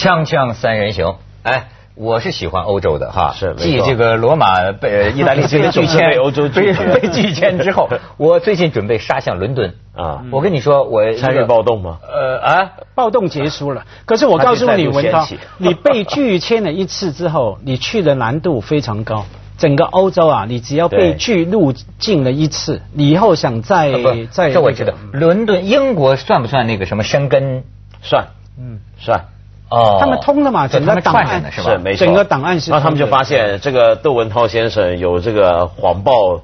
锵锵三人行，哎。我是喜欢欧洲的哈，是继这个罗马被 意大利被拒签，被欧洲拒签被拒签之后，我最近准备杀向伦敦啊！我跟你说，我参与暴动吗？呃啊，暴动结束了。可是我告诉你，文涛，你被拒签了一次之后，你去的难度非常高。整个欧洲啊，你只要被拒入境了一次，你以后想再再这我知道。伦敦英国算不算那个什么生根？算，嗯，算。哦，他们通的嘛，整个档案是吧？没错，整个档案是。然后他们就发现这个窦文涛先生有这个谎报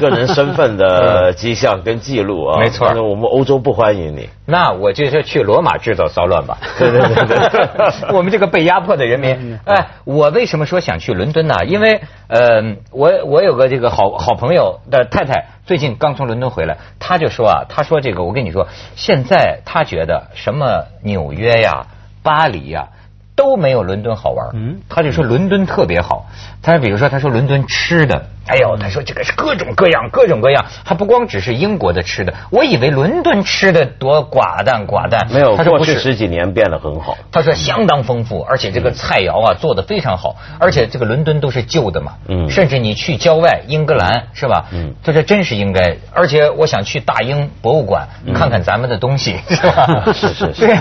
个人身份的 迹象跟记录啊。没错，我们欧洲不欢迎你。那我就是去罗马制造骚乱吧。对对对对，我们这个被压迫的人民。哎，我为什么说想去伦敦呢？因为呃，我我有个这个好好朋友的太太最近刚从伦敦回来，他就说啊，他说这个我跟你说，现在他觉得什么纽约呀。巴黎呀都没有伦敦好玩，嗯，他就说伦敦特别好。他比如说，他说伦敦吃的，哎呦，他说这个是各种各样，各种各样，还不光只是英国的吃的。我以为伦敦吃的多寡淡寡淡，没有，他说过去十几年变得很好。他说相当丰富，而且这个菜肴啊做的非常好，而且这个伦敦都是旧的嘛，嗯，甚至你去郊外英格兰是吧？嗯，他说真是应该，而且我想去大英博物馆看看咱们的东西，是吧？是是是，对，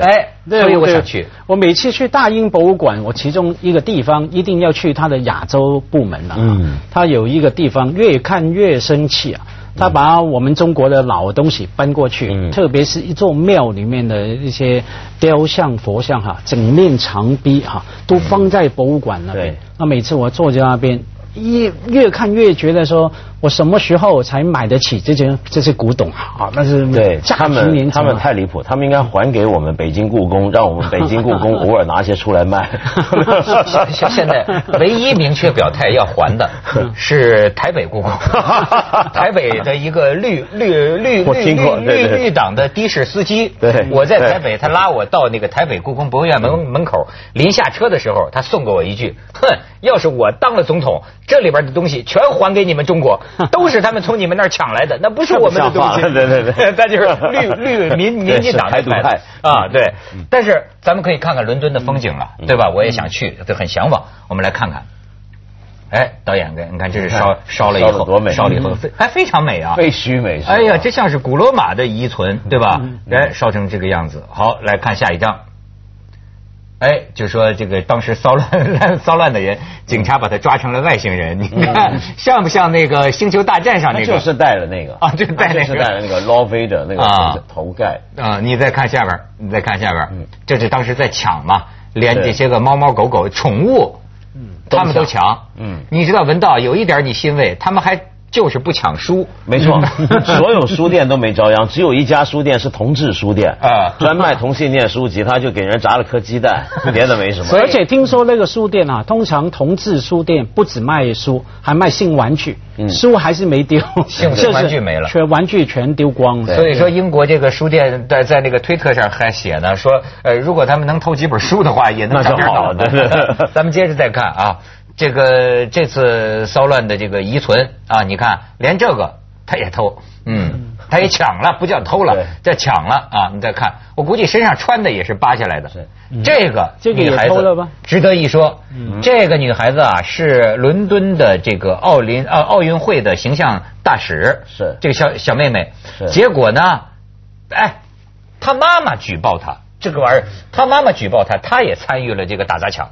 哎，所以我想去。我每次去大英博物馆，我其中一个地方一定要去。他的亚洲部门了，嗯，他有一个地方越看越生气啊，他把我们中国的老东西搬过去，特别是一座庙里面的一些雕像、佛像哈，整面墙壁哈都放在博物馆那边。那每次我坐在那边，越越看越觉得说。我什么时候才买得起这些这些古董啊？啊，那是对他们他们太离谱，他们应该还给我们北京故宫，让我们北京故宫 偶尔拿些出来卖。现现在唯一明确表态要还的 是台北故宫，台北的一个绿绿绿绿绿绿党的的士司机。对，我在台北，他拉我到那个台北故宫博物院门门口，临下车的时候，他送给我一句：“哼，要是我当了总统，这里边的东西全还给你们中国。” 都是他们从你们那儿抢来的，那不是我们的东西。对对对，那就是绿绿民民进党派啊。对，但是咱们可以看看伦敦的风景了，对吧？我也想去，就很向往。我们来看看。哎，导演，你看这是烧烧了以后，多美，烧了以后非还非常美啊，废墟美。哎呀，这像是古罗马的遗存，对吧？哎，烧成这个样子。好，来看下一张。哎，就说这个当时骚乱 骚乱的人，警察把他抓成了外星人，你看 像不像那个星球大战上那个？就是戴了那个啊，就戴那个，戴了那个拉菲的那个头盖啊。你再看下边，你再看下边，这是当时在抢嘛，连这些个猫猫狗狗宠物，嗯，他们都抢，嗯，你知道文道有一点你欣慰，他们还。就是不抢书，没错，所有书店都没遭殃，只有一家书店是同志书店啊，专卖同性恋书籍，他就给人砸了颗鸡蛋，别的没什么。而且听说那个书店啊，通常同志书店不止卖书，还卖性玩具，书还是没丢，性玩具没了，全玩具全丢光了。所以说，英国这个书店在在那个推特上还写呢，说呃，如果他们能偷几本书的话，也能涨点好。咱们接着再看啊。这个这次骚乱的这个遗存啊，你看连这个他也偷，嗯，他也抢了，不叫偷了，叫抢了啊！你再看，我估计身上穿的也是扒下来的。这个女孩子值得一说，这个女孩子啊是伦敦的这个奥林奥奥运会的形象大使，是这个小小妹妹。结果呢，哎，她妈妈举报她这个玩意儿，她妈妈举报她，她也参与了这个打砸抢。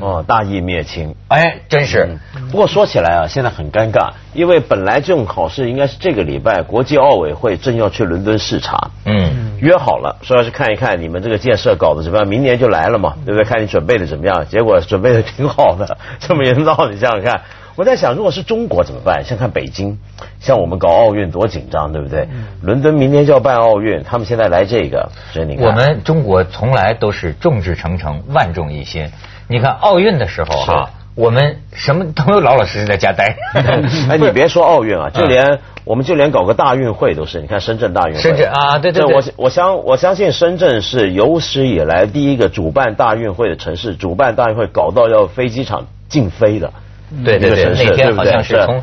哦，大义灭亲，哎，真是。不过说起来啊，现在很尴尬，因为本来这种考试应该是这个礼拜，国际奥委会正要去伦敦视察，嗯，约好了说要去看一看你们这个建设搞得怎么样，明年就来了嘛，对不对？看你准备的怎么样，结果准备的挺好的，这么严闹，你想想看。我在想，如果是中国怎么办？像看北京，像我们搞奥运多紧张，对不对？伦敦明天就要办奥运，他们现在来这个，所以你看，我们中国从来都是众志成城，万众一心。你看奥运的时候哈，我们什么都老老实实在家待。哎，你别说奥运啊，就连我们就连搞个大运会都是。你看深圳大运会，深圳啊，对对对，我我相我相信深圳是有史以来第一个主办大运会的城市，主办大运会搞到要飞机场禁飞的。对对对，那天好像是从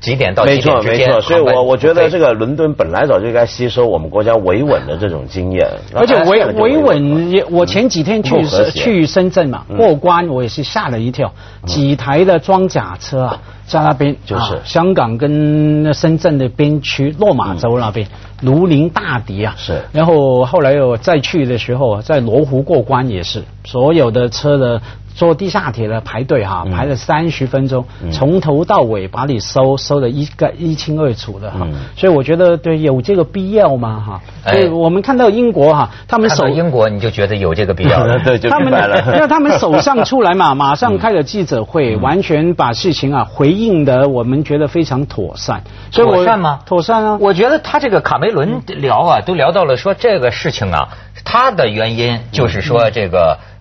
几点到几没错点之间。没错，所以我我觉得这个伦敦本来早就该吸收我们国家维稳的这种经验，而且维维稳稳也，我前几天去去深圳嘛，过关我也是吓了一跳，几台的装甲车啊，在那边就是啊香港跟深圳的边区落马洲那边如临大敌啊。是然后后来又再去的时候啊，在罗湖过关也是，所有的车的。坐地下铁的排队哈，排了三十分钟，从头到尾把你搜搜的一个一清二楚的哈，嗯所以我觉得对有这个必要吗哈？所以，我们看到英国哈，他们手英国你就觉得有这个必要了。对，就他们明白了。因为他们手上出来嘛，马上开了记者会，完全把事情啊回应的，我们觉得非常妥善。所以我妥善吗妥善啊！我觉得他这个卡梅伦聊啊，都聊到了说这个事情啊，他的原因就是说这个呃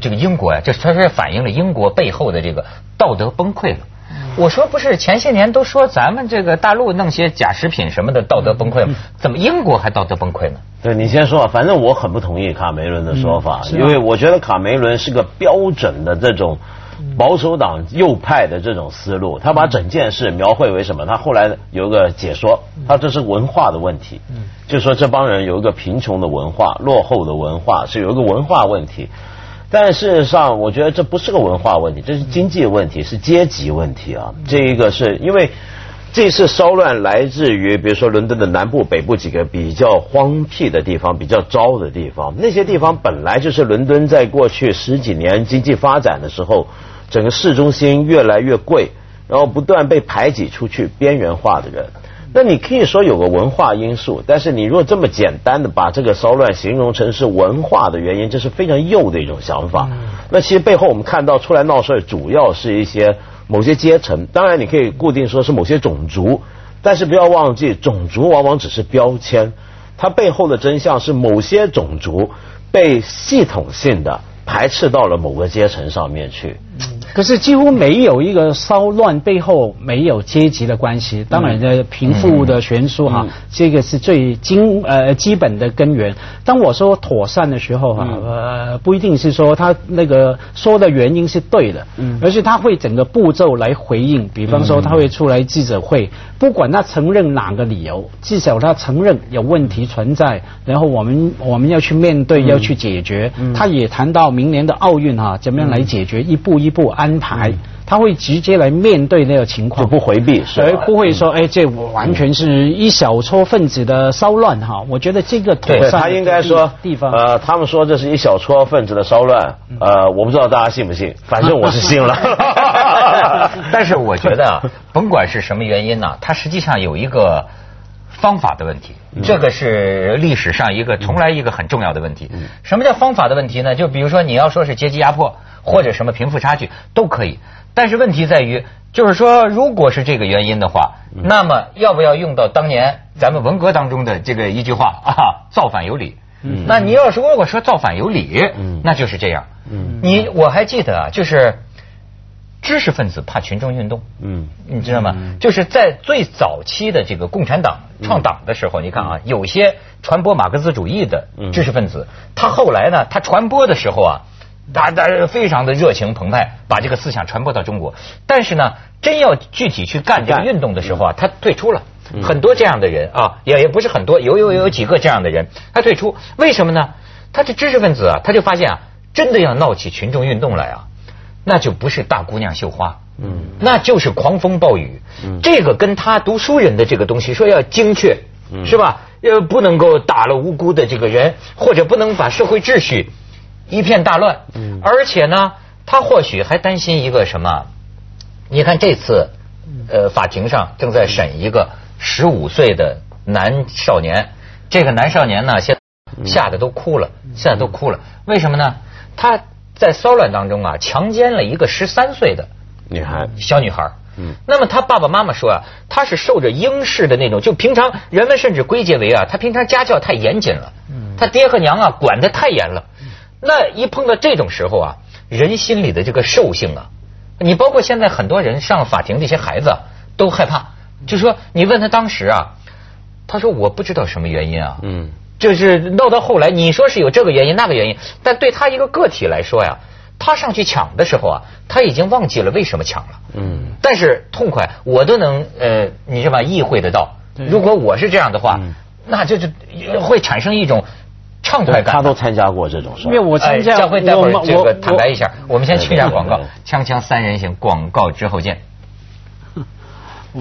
这个英国呀、这它是反映了英国背后的这个道德崩溃了。我说不是，前些年都说咱们这个大陆弄些假食品什么的道德崩溃吗？怎么英国还道德崩溃呢？对你先说，反正我很不同意卡梅伦的说法，因为我觉得卡梅伦是个标准的这种保守党右派的这种思路，他把整件事描绘为什么？他后来有一个解说，他这是文化的问题，就说这帮人有一个贫穷的文化、落后的文化，是有一个文化问题。但事实上，我觉得这不是个文化问题，这是经济问题，是阶级问题啊。这一个是因为这次骚乱来自于，比如说伦敦的南部、北部几个比较荒僻的地方、比较糟的地方。那些地方本来就是伦敦在过去十几年经济发展的时候，整个市中心越来越贵，然后不断被排挤出去、边缘化的人。那你可以说有个文化因素，但是你如果这么简单的把这个骚乱形容成是文化的原因，这是非常幼的一种想法。那其实背后我们看到出来闹事儿，主要是一些某些阶层，当然你可以固定说是某些种族，但是不要忘记，种族往往只是标签，它背后的真相是某些种族被系统性的排斥到了某个阶层上面去。可是几乎没有一个骚乱背后没有阶级的关系，当然的贫富的悬殊哈，这个是最经呃基本的根源。当我说妥善的时候哈，呃不一定是说他那个说的原因是对的，而是他会整个步骤来回应。比方说他会出来记者会，不管他承认哪个理由，至少他承认有问题存在，然后我们我们要去面对，要去解决。他也谈到明年的奥运哈，怎么样来解决，一步一步安排。他会直接来面对那个情况，就不回避，是吧而不会说，哎，这完全是一小撮分子的骚乱哈。我觉得这个妥善的对他应该说地方，呃，他们说这是一小撮分子的骚乱，呃，我不知道大家信不信，反正我是信了。但是我觉得啊，甭管是什么原因呢、它实际上有一个方法的问题，这个是历史上一个从来一个很重要的问题。什么叫方法的问题呢？就比如说你要说是阶级压迫或者什么贫富差距都可以，但是问题在于，就是说如果是这个原因的话，那么要不要用到当年咱们文革当中的这个一句话啊，造反有理。那你要是如果说造反有理，那就是这样。你我还记得啊，就是知识分子怕群众运动。嗯，你知道吗？就是在最早期的这个共产党创党的时候，你看啊，有些传播马克思主义的知识分子，他后来呢，他传播的时候啊，大家非常的热情澎湃，把这个思想传播到中国。但是呢，真要具体去干这个运动的时候啊，他退出了。很多这样的人啊，也也不是很多，有有有几个这样的人，他退出，为什么呢？他是知识分子啊，他就发现啊，真的要闹起群众运动来啊，那就不是大姑娘绣花，嗯，那就是狂风暴雨。嗯，这个跟他读书人的这个东西说要精确，嗯是吧？呃，不能够打了无辜的这个人，或者不能把社会秩序一片大乱。嗯，而且呢，他或许还担心一个什么？你看这次，呃，法庭上正在审一个十五岁的男少年，这个男少年呢，现吓得都哭了，现在都哭了。为什么呢？他在骚乱当中啊，强奸了一个十三岁的女孩，小女孩。嗯，那么他爸爸妈妈说啊，他是受着英式的那种，就平常人们甚至归结为啊，他平常家教太严谨了，他爹和娘啊管得太严了。那一碰到这种时候啊，人心里的这个兽性啊，你包括现在很多人上法庭，这些孩子啊都害怕，就说你问他当时啊，他说我不知道什么原因啊，嗯，就是闹到后来，你说是有这个原因那个原因，但对他一个个体来说呀，他上去抢的时候啊，他已经忘记了为什么抢了。嗯。但是痛快，我都能呃，你知道吧？意会得到。如果我是这样的话，那就就会产生一种畅快感。他都参加过这种事。因为我参加。教会待会儿这个坦白一下，我们先去一下广告，锵锵三人行广告之后见。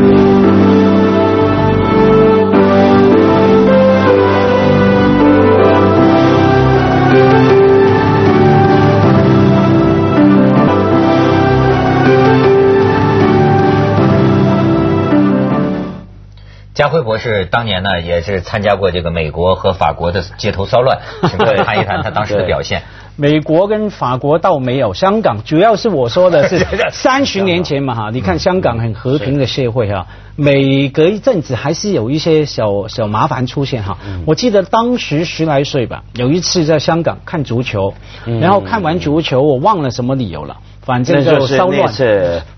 家辉博士当年呢，也是参加过这个美国和法国的街头骚乱，请各位谈一谈他当时的表现。美国跟法国倒没有，香港主要是我说的是 三十年前嘛哈，你看香港很和平的社会哈，每隔一阵子还是有一些小小麻烦出现哈。我记得当时十来岁吧，有一次在香港看足球，然后看完足球我忘了什么理由了，反正就骚乱。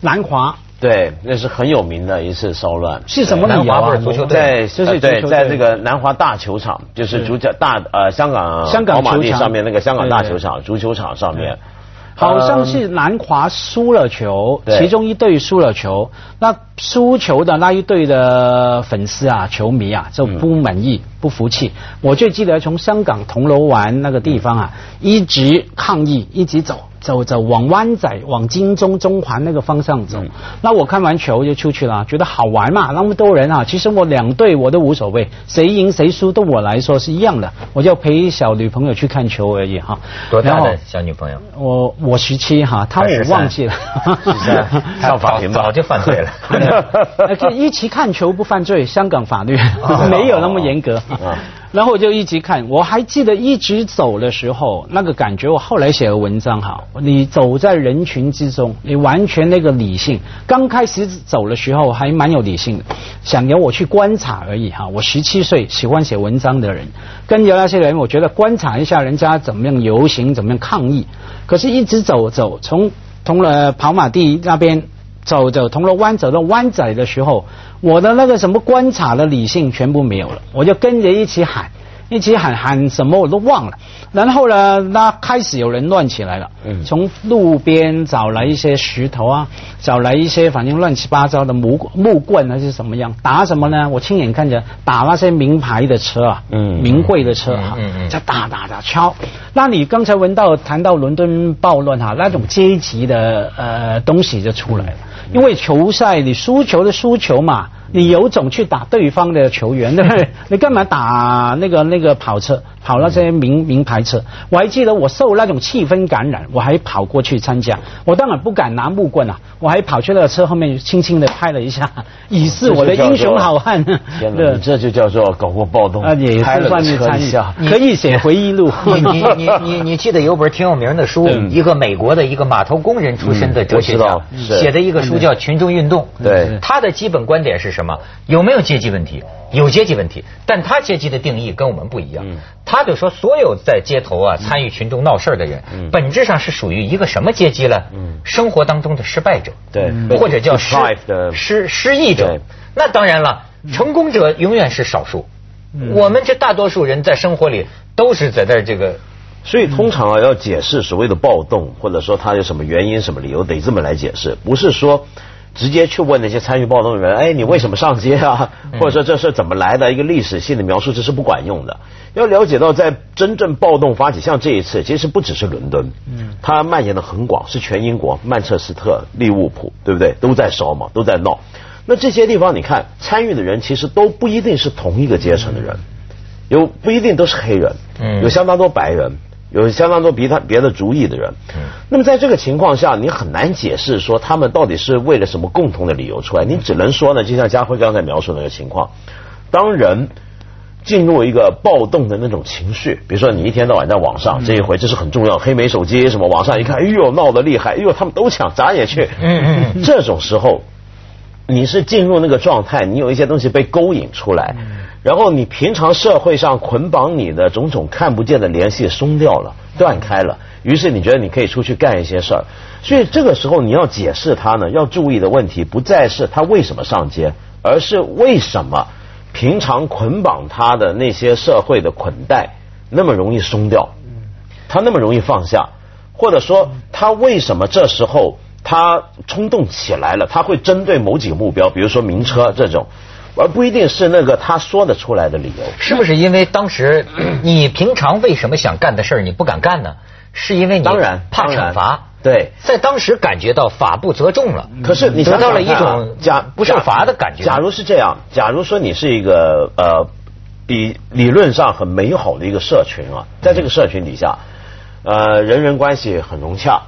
南华。对，那是很有名的一次骚乱。是什么？南华足球队，对就是对，在这个南华大球场，就是足球大呃香港香港马地上面那个香港大球场足球场上面，好像是南华输了球，其中一队输了球，那输球的那一队的粉丝啊、球迷啊就不满意、不服气。我最记得从香港铜锣湾那个地方啊，一直抗议，一直走。走走往湾仔、往金钟、中环那个方向走。那我看完球就出去了，觉得好玩嘛，那么多人啊。其实我两队我都无所谓，谁赢谁输对我来说是一样的。我就陪小女朋友去看球而已哈。多大的小女朋友？我我十七哈，她我忘记了。上 法庭早就犯罪了。就一起看球不犯罪，香港法律 没有那么严格。然后我就一直看，我还记得一直走的时候那个感觉。我后来写的文章哈，你走在人群之中，你完全那个理性。刚开始走的时候还蛮有理性的，想由我去观察而已哈。我十七岁喜欢写文章的人，跟着那些人，我觉得观察一下人家怎么样游行，怎么样抗议。可是，一直走走，从从了跑马地那边走走铜锣湾走到湾仔的时候。我的那个什么观察的理性全部没有了，我就跟着一起喊，一起喊喊什么我都忘了。然后呢，那开始有人乱起来了，从路边找来一些石头啊，找来一些反正乱七八糟的木木棍还是什么样，打什么呢？我亲眼看着打那些名牌的车啊，名贵的车哈，在打打打敲。那你刚才闻到谈到伦敦暴乱哈，那种阶级的呃东西就出来了。因为球赛你输球的输球嘛，你有种去打对方的球员，对不对？你干嘛打那个那个跑车？跑那些名名牌车，我还记得我受那种气氛感染，我还跑过去参加。我当然不敢拿木棍啊，我还跑去那个车后面轻轻的拍了一下，以示我的英雄好汉。对，这就叫做搞过暴动，也是算是参与，可以写回忆录。你你你你你记得有本挺有名的书，一个美国的一个码头工人出身的哲学家写的一个书叫《群众运动》。对，他的基本观点是什么？有没有阶级问题？有阶级问题，但他阶级的定义跟我们不一样。他就说，所有在街头啊参与群众闹事的人，本质上是属于一个什么阶级呢？生活当中的失败者，对，或者叫失失失意者。那当然了，成功者永远是少数。我们这大多数人在生活里都是在这这个，所以通常啊要解释所谓的暴动，或者说他有什么原因、什么理由，得这么来解释，不是说。直接去问那些参与暴动的人，哎，你为什么上街啊？或者说这事怎么来的？一个历史性的描述这是不管用的。要了解到，在真正暴动发起，像这一次，其实不只是伦敦，嗯，它蔓延的很广，是全英国，曼彻斯特、利物浦，对不对？都在烧嘛，都在闹。那这些地方，你看参与的人，其实都不一定是同一个阶层的人，有不一定都是黑人，嗯，有相当多白人。有相当多别他别的主意的人，那么在这个情况下，你很难解释说他们到底是为了什么共同的理由出来。你只能说呢，就像家辉刚才描述那个情况，当人进入一个暴动的那种情绪，比如说你一天到晚在网上，这一回这是很重要，黑莓手机什么，网上一看，哎呦闹得厉害，哎呦他们都抢，咱也去。嗯嗯，这种时候你是进入那个状态，你有一些东西被勾引出来。然后你平常社会上捆绑你的种种看不见的联系松掉了，断开了，于是你觉得你可以出去干一些事儿。所以这个时候你要解释他呢，要注意的问题不再是他为什么上街，而是为什么平常捆绑他的那些社会的捆带那么容易松掉，他那么容易放下。或者说他为什么这时候他冲动起来了？他会针对某几个目标，比如说名车这种，而不一定是那个他说得出来的理由。是不是因为当时 你平常为什么想干的事儿你不敢干呢？是因为你当然怕惩罚。对，在当时感觉到法不责众了。可是你得到了一种假不受罚的感觉。假如是这样，假如说你是一个呃，比理论上很美好的一个社群啊，在这个社群底下。呃，人人关系很融洽，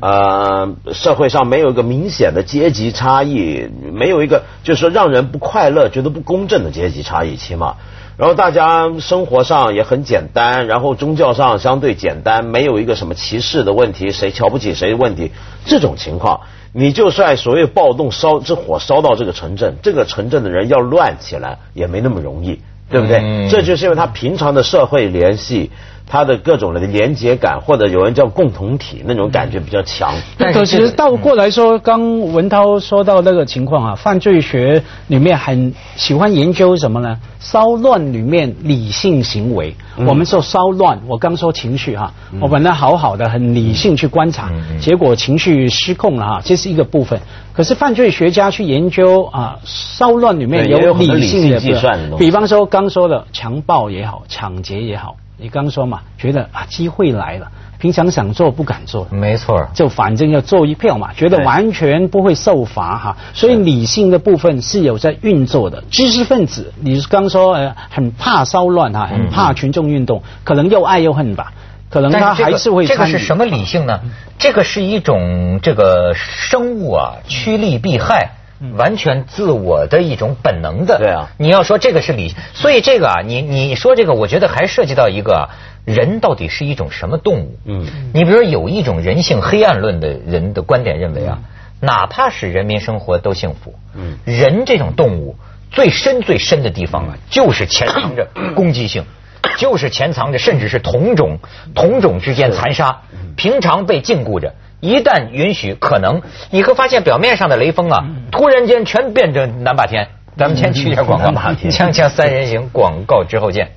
呃，社会上没有一个明显的阶级差异，没有一个就是说让人不快乐、觉得不公正的阶级差异，起码，然后大家生活上也很简单，然后宗教上相对简单，没有一个什么歧视的问题，谁瞧不起谁的问题，这种情况，你就算所谓暴动烧这火烧到这个城镇，这个城镇的人要乱起来也没那么容易，对不对？这就是因为他平常的社会联系。他的各种的连结感，或者有人叫共同体那种感觉比较强。可是倒过来说，刚文涛说到那个情况啊，犯罪学里面很喜欢研究什么呢？骚乱里面理性行为。我们说骚乱，我刚说情绪哈，我本来好好的很理性去观察，结果情绪失控了哈，这是一个部分。可是犯罪学家去研究啊，骚乱里面有理性的计算比方说刚说的强暴也好，抢劫也好。你刚说嘛，觉得啊机会来了，平常想做不敢做，没错，就反正要做一票嘛，觉得完全不会受罚哈，所以理性的部分是有在运作的。知识分子，你刚说呃很怕骚乱哈，很怕群众运动，可能又爱又恨吧，可能他还是会。这个是什么理性呢？这个是一种这个生物啊趋利避害。完全自我的一种本能的，对啊。你要说这个是理，所以这个啊，你你说这个，我觉得还涉及到一个人到底是一种什么动物。嗯。你比如说有一种人性黑暗论的人的观点认为啊，哪怕是人民生活都幸福，嗯，人这种动物最深最深的地方啊，就是潜藏着攻击性，就是潜藏着甚至是同种同种之间残杀，平常被禁锢着。一旦允许，可能你会发现表面上的雷锋啊，突然间全变成南霸天。咱们先去一下广告，锵锵三人行广告之后见。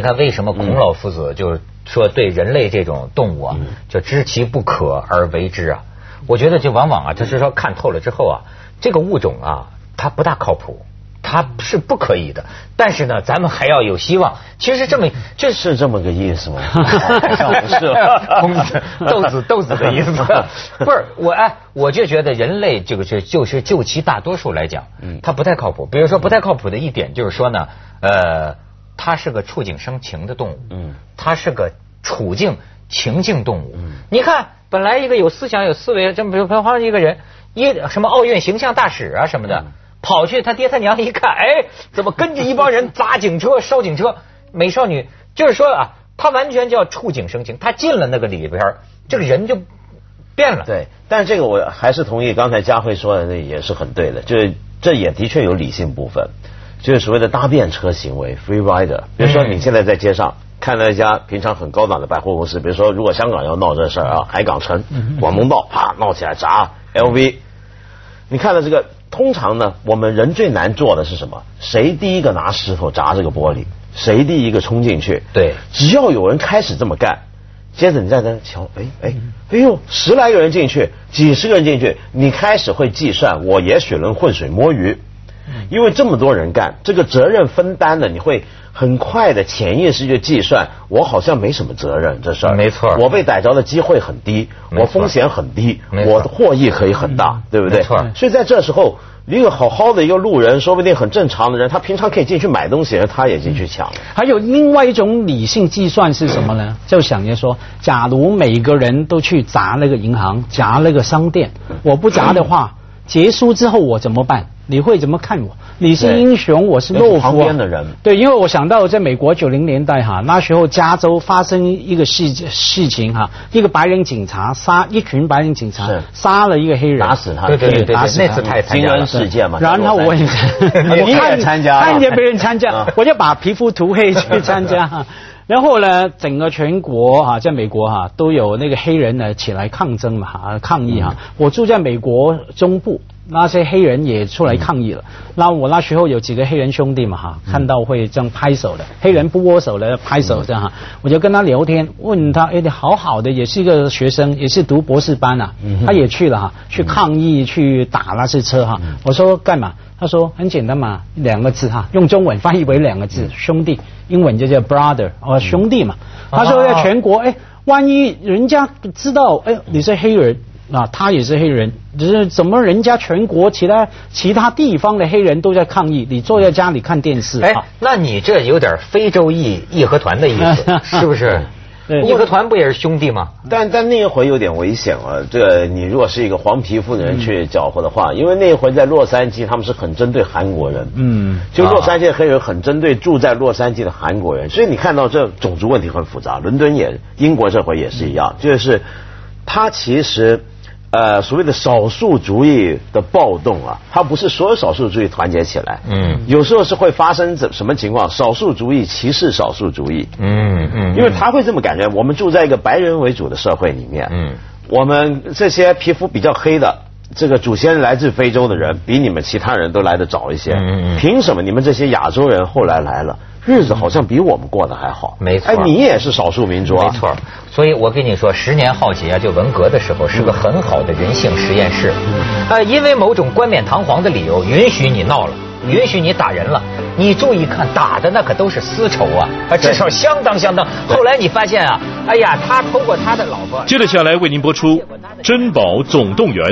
你看，为什么孔老夫子就是说对人类这种动物啊，就知其不可而为之啊？我觉得就往往啊，就是说看透了之后啊，这个物种啊，它不大靠谱，它是不可以的。但是呢，咱们还要有希望。其实这么这是这么个意思吗？不 是，豆子豆子的意思。不是我哎，我就觉得人类这个是就是就其大多数来讲，嗯，它不太靠谱。比如说不太靠谱的一点就是说呢，呃。它是个触景生情的动物，嗯，它是个处境情境动物。嗯，你看，本来一个有思想、有思维，这么比如说一个人，一什么奥运形象大使啊什么的，跑去他爹他娘一看，哎，怎么跟着一帮人砸警车、烧警车？美少女就是说啊，他完全叫触景生情，他进了那个里边，这个人就变了。对，但是这个我还是同意刚才佳慧说的，那也是很对的，就是这也的确有理性部分。就是所谓的搭便车行为，free rider。比如说，你现在在街上看到一家平常很高档的百货公司，比如说，如果香港要闹这事儿啊，海港城、广东道啪闹起来砸 LV，你看到这个，通常呢，我们人最难做的是什么？谁第一个拿石头砸这个玻璃？谁第一个冲进去？对，只要有人开始这么干，接着你在那瞧，哎哎，哎呦，十来个人进去，几十个人进去，你开始会计算，我也许能浑水摸鱼。因为这么多人干，这个责任分担的，你会很快的潜意识就计算，我好像没什么责任这事儿。没错，我被逮着的机会很低，我风险很低，我的获益可以很大，对不对？没错。所以在这时候，一个好好的一个路人，说不定很正常的人，他平常可以进去买东西，他也进去抢。还有另外一种理性计算是什么呢？就想着说，假如每个人都去砸那个银行，砸那个商店，我不砸的话，结束之后我怎么办？你会怎么看我？你是英雄，我是懦夫。旁边的人，对，因为我想到在美国九零年代哈，那时候加州发生一个事事情哈，一个白人警察杀一群白人警察，杀了一个黑人，打死他，对对对，打死那次太惊人事件嘛。然后我也 你也参加，看见别人参加，我就把皮肤涂黑去参加。然后呢，整个全国哈，在美国哈都有那个黑人呢起来抗争嘛哈，抗议哈。我住在美国中部。那些黑人也出来抗议了。那我那时候有几个黑人兄弟嘛哈，看到会这样拍手的，黑人不握手的拍手这样哈，我就跟他聊天，问他，哎，你好好的，也是一个学生，也是读博士班啊，他也去了哈，去抗议去打那些车哈。我说干嘛？他说很简单嘛，两个字哈，用中文翻译为两个字，兄弟，英文就叫 brother，哦兄弟嘛。他说在全国，哎，万一人家知道，哎，你是黑人。啊，他也是黑人，只是怎么人家全国其他其他地方的黑人都在抗议，你坐在家里看电视。哎，那你这有点非洲义义和团的意思，是不是？义和团不也是兄弟吗？但但那一回有点危险了。这你如果是一个黄皮肤的人去搅和的话，因为那一回在洛杉矶，他们是很针对韩国人。嗯，就洛杉矶的黑人很针对住在洛杉矶的韩国人，所以你看到这种族问题很复杂。伦敦也，英国这回也是一样，就是他其实。呃，所谓的少数主义的暴动啊，它不是所有少数主义团结起来，嗯，有时候是会发生怎什么情况？少数主义歧视少数主义，嗯嗯，因为他会这么感觉。我们住在一个白人为主的社会里面，嗯，我们这些皮肤比较黑的，这个祖先来自非洲的人，比你们其他人都来的早一些，嗯嗯，凭什么你们这些亚洲人后来来了？日子好像比我们过得还好，没错。哎，你也是少数民族啊，没错。所以我跟你说，十年浩劫啊，就文革的时候是个很好的人性实验室。呃，因为某种冠冕堂皇的理由，允许你闹了，允许你打人了。你注意看，打的那可都是私仇啊，啊，至少相当相当。后来你发现啊，哎呀，他偷过他的老婆。接着下来为您播出《珍宝总动员》。